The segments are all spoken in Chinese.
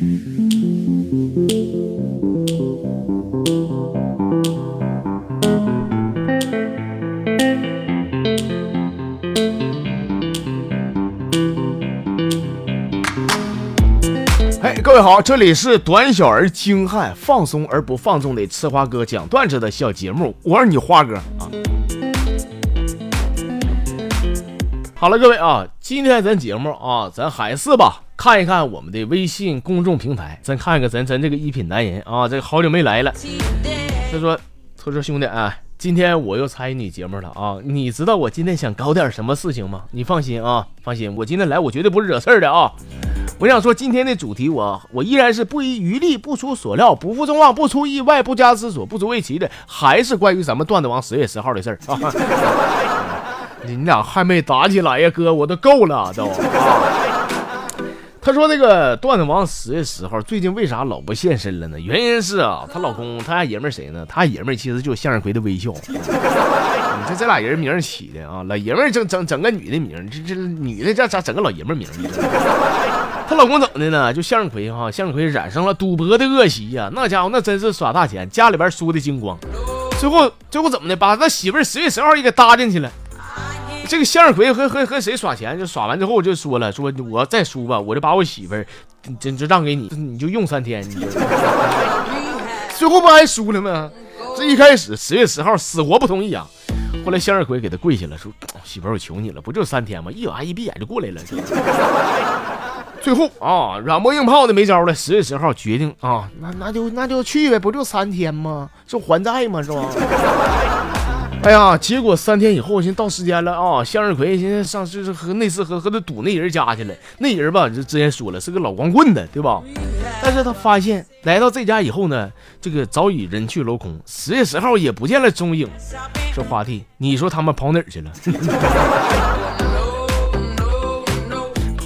嘿，各位好，这里是短小而精悍、放松而不放纵的吃花哥讲段子的小节目，我是你花哥啊。好了，各位啊，今天咱节目啊，咱还是吧，看一看我们的微信公众平台，咱看一看咱咱这个一品男人啊，这个好久没来了。他说，他说兄弟啊，今天我又参与你节目了啊，你知道我今天想搞点什么事情吗？你放心啊，放心，我今天来我绝对不是惹事儿的啊。我想说今天的主题，我我依然是不遗余力、不出所料、不负众望、不出意外、不加思索、不足为奇的，还是关于咱们段子王十月十号的事儿啊。你俩还没打起来呀，哥，我都够了都。啊、他说那个段子王十月十号最近为啥老不现身了呢？原因是啊，她老公她爷们儿谁呢？他爷们儿其实就是向日葵的微笑。你这这俩人名起的啊，老爷们儿整整整个女的名，这这女的这咋整个老爷们儿名？她老公怎么的呢？就向日葵哈，向日葵染上了赌博的恶习呀，那家伙那真是耍大钱，家里边输的精光。最后最后怎么的？把他媳妇儿十月十号也给搭进去了。这个向日葵和和和谁耍钱？就耍完之后就说了，说我再输吧，我就把我媳妇儿真就让给你，你就用三天。你就 最后不还输了吗？这一开始十月十号死活不同意啊。后来向日葵给他跪下了，说媳妇儿我求你了，不就三天吗？一晚一闭眼就过来了。最后啊，软磨硬泡的没招了。十月十号决定啊，那那就那就去呗，不就三天吗？是还债吗？是吧？哎呀，结果三天以后，现在到时间了啊！向日葵现在上就是和那次和和他赌那人家去了，那人吧就之前说了是个老光棍的，对吧？但是他发现来到这家以后呢，这个早已人去楼空，十月十号也不见了踪影。说花弟，你说他们跑哪儿去了？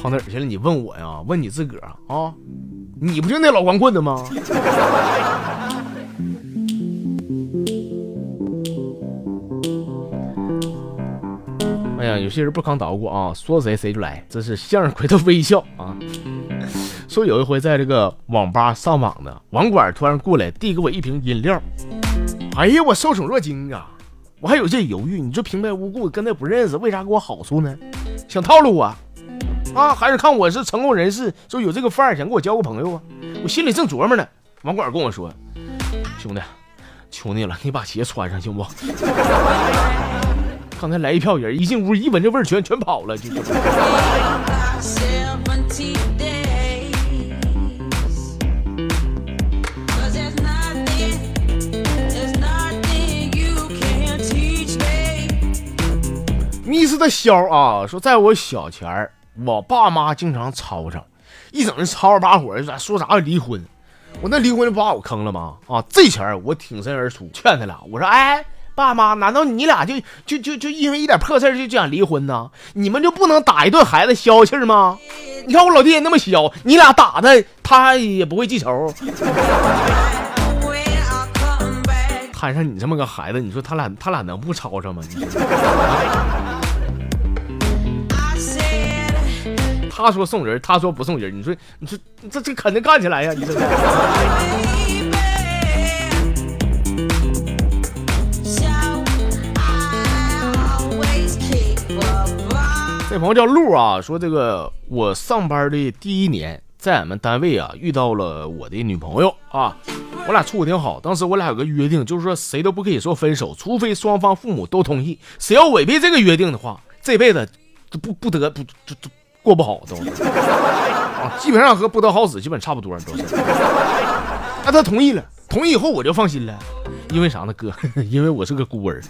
跑哪儿去了？你问我呀？问你自个儿啊？你不就那老光棍的吗？哎呀，有些人不抗捣鼓啊，说谁谁就来，这是向日葵的微笑啊。说有一回在这个网吧上网呢，网管突然过来递给我一瓶饮料，哎呀，我受宠若惊啊！我还有些犹豫，你说平白无故跟他不认识，为啥给我好处呢？想套路我啊？还是看我是成功人士，说有这个范儿，想跟我交个朋友啊？我心里正琢磨呢，网管跟我说：“兄弟，求你了，你把鞋穿上行不？”刚才来一票人，一进屋一闻这味儿，全全跑了，就。是。密室的肖啊，说在我小前儿，我爸妈经常吵吵，一整就吵吵把火，咋说啥离婚？我那离婚不把我坑了吗？啊，这前儿我挺身而出，劝他俩，我说，哎。爸妈，难道你俩就就就就因为一点破事就就想离婚呢？你们就不能打一顿孩子消气吗？你看我老爹那么小，你俩打他，他也不会记仇。摊上你这么个孩子，你说他俩他俩能不吵吵吗？他说送人，他说不送人，你说你说这这肯定干起来呀！你说。这朋友叫鹿啊，说这个我上班的第一年，在俺们单位啊遇到了我的女朋友啊，我俩处的挺好。当时我俩有个约定，就是说谁都不可以说分手，除非双方父母都同意。谁要违背这个约定的话，这辈子就不不得不就就过不好都啊，基本上和不得好死基本差不多都是。那他同意了，同意以后我就放心了，因为啥呢，哥？因为我是个孤儿。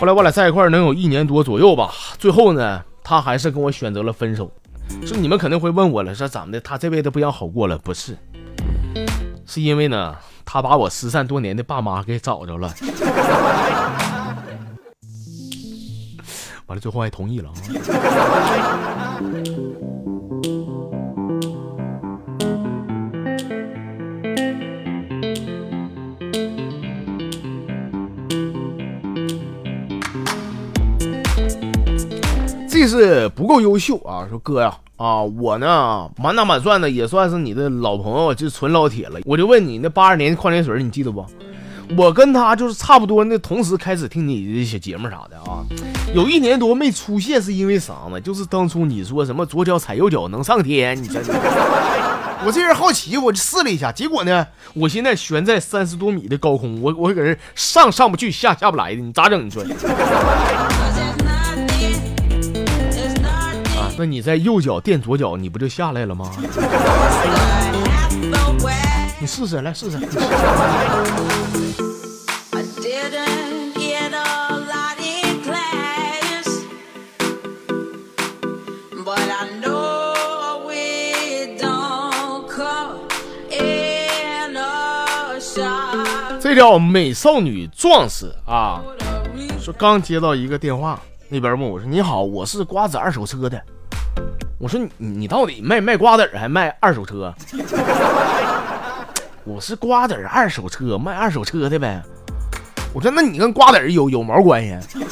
后来我俩在一块儿能有一年多左右吧，最后呢，他还是跟我选择了分手。说你们肯定会问我了，说怎么的？他这辈子不想好过了？不是，是因为呢，他把我失散多年的爸妈给找着了。完了，最后还同意了啊。这是不够优秀啊！说哥呀，啊，我呢满打满算的也算是你的老朋友，就纯老铁了。我就问你，那八二年矿泉水你记得不？我跟他就是差不多那同时开始听你的小节目啥的啊。有一年多没出现是因为啥呢？就是当初你说什么左脚踩右脚能上天，你真的。我这人好奇，我就试了一下，结果呢，我现在悬在三十多米的高空，我我搁这上上不去，下下不来的，你咋整？你说？啊，那你在右脚垫左脚，你不就下来了吗？你试试，来试试。这叫美少女壮士啊！说刚接到一个电话，那边问我说：“你好，我是瓜子二手车的。”我说：“你你到底卖卖瓜子还卖二手车？” 我是瓜子二手车卖二手车的呗。我说：“那你跟瓜子有有毛关系？”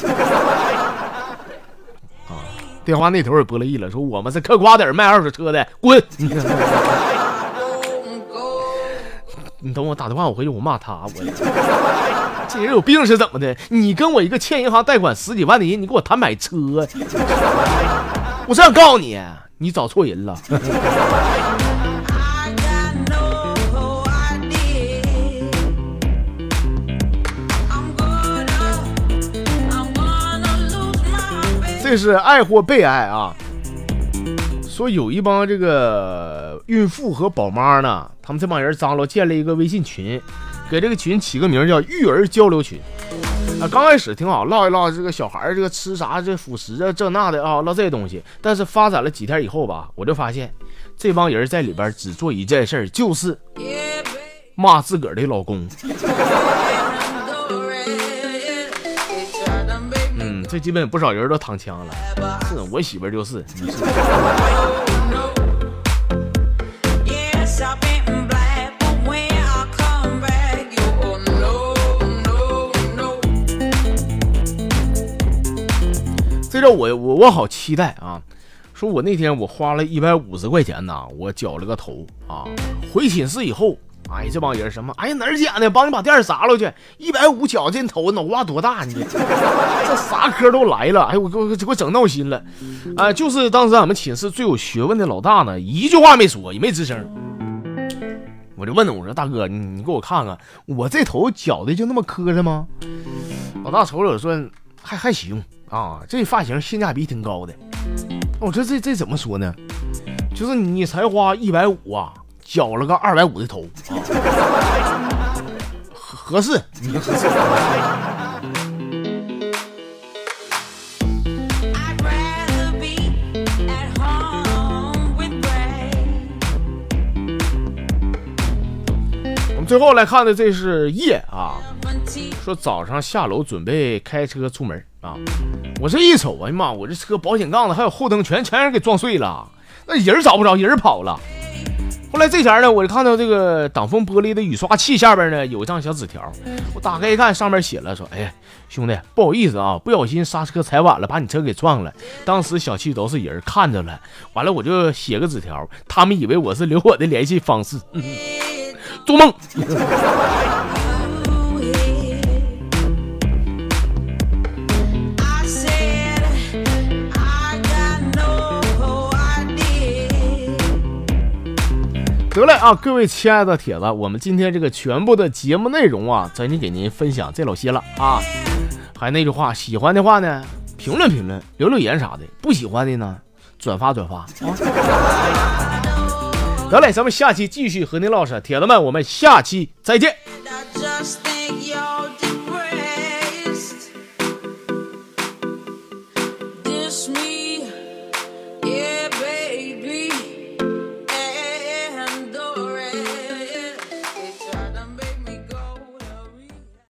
啊！电话那头也不乐意了，说：“我们是嗑瓜子卖二手车的，滚！” 你等我打电话，我回去我骂他，我这人有病是怎么的？你跟我一个欠银行贷款十几万的人，你给我谈买车，我是想告诉你，你找错人了。这是爱或被爱啊。说有一帮这个孕妇和宝妈呢，他们这帮人张罗建了一个微信群，给这个群起个名叫“育儿交流群”。啊，刚开始挺好，唠一唠这个小孩儿这个吃啥这辅食啊这那的啊，唠这些东西。但是发展了几天以后吧，我就发现这帮人在里边只做一件事，就是骂自个儿的老公。嗯这基本不少人都躺枪了，是我媳妇就是。我我我好期待啊！说我那天我花了一百五十块钱呐，我绞了个头啊，回寝室以后。哎，这帮人什么？哎呀，哪儿捡的？帮你把店砸了去！一百五绞这头，脑瓜多大？你 这啥科都来了！哎，我给我给我整闹心了！啊，就是当时俺们寝室最有学问的老大呢，一句话没说，也没吱声。我就问他，我说大哥，你你给我看看，我这头绞的就那么磕碜吗？老大瞅瞅说，还还行啊，这发型性价比挺高的。我说这这怎么说呢？就是你才花一百五啊。绞了个二百五的头，合适，你合适。我们最后来看的这是夜啊，说早上下楼准备开车出门啊，我这一瞅，哎呀妈，我这车保险杠子还有后灯全全给撞碎了，那人找不着，人跑了。后来这前呢，我就看到这个挡风玻璃的雨刷器下边呢有一张小纸条，我打开一看，上面写了说：“哎，兄弟，不好意思啊，不小心刹车踩晚了，把你车给撞了。当时小区都是人看着了，完了我就写个纸条，他们以为我是留我的联系方式，做梦。”得嘞啊，各位亲爱的铁子，我们今天这个全部的节目内容啊，咱就给您分享这老些了啊。还那句话，喜欢的话呢，评论评论，留留言啥的；不喜欢的呢，转发转发啊。得嘞，咱们下期继续和您唠嗑，铁子们，我们下期再见。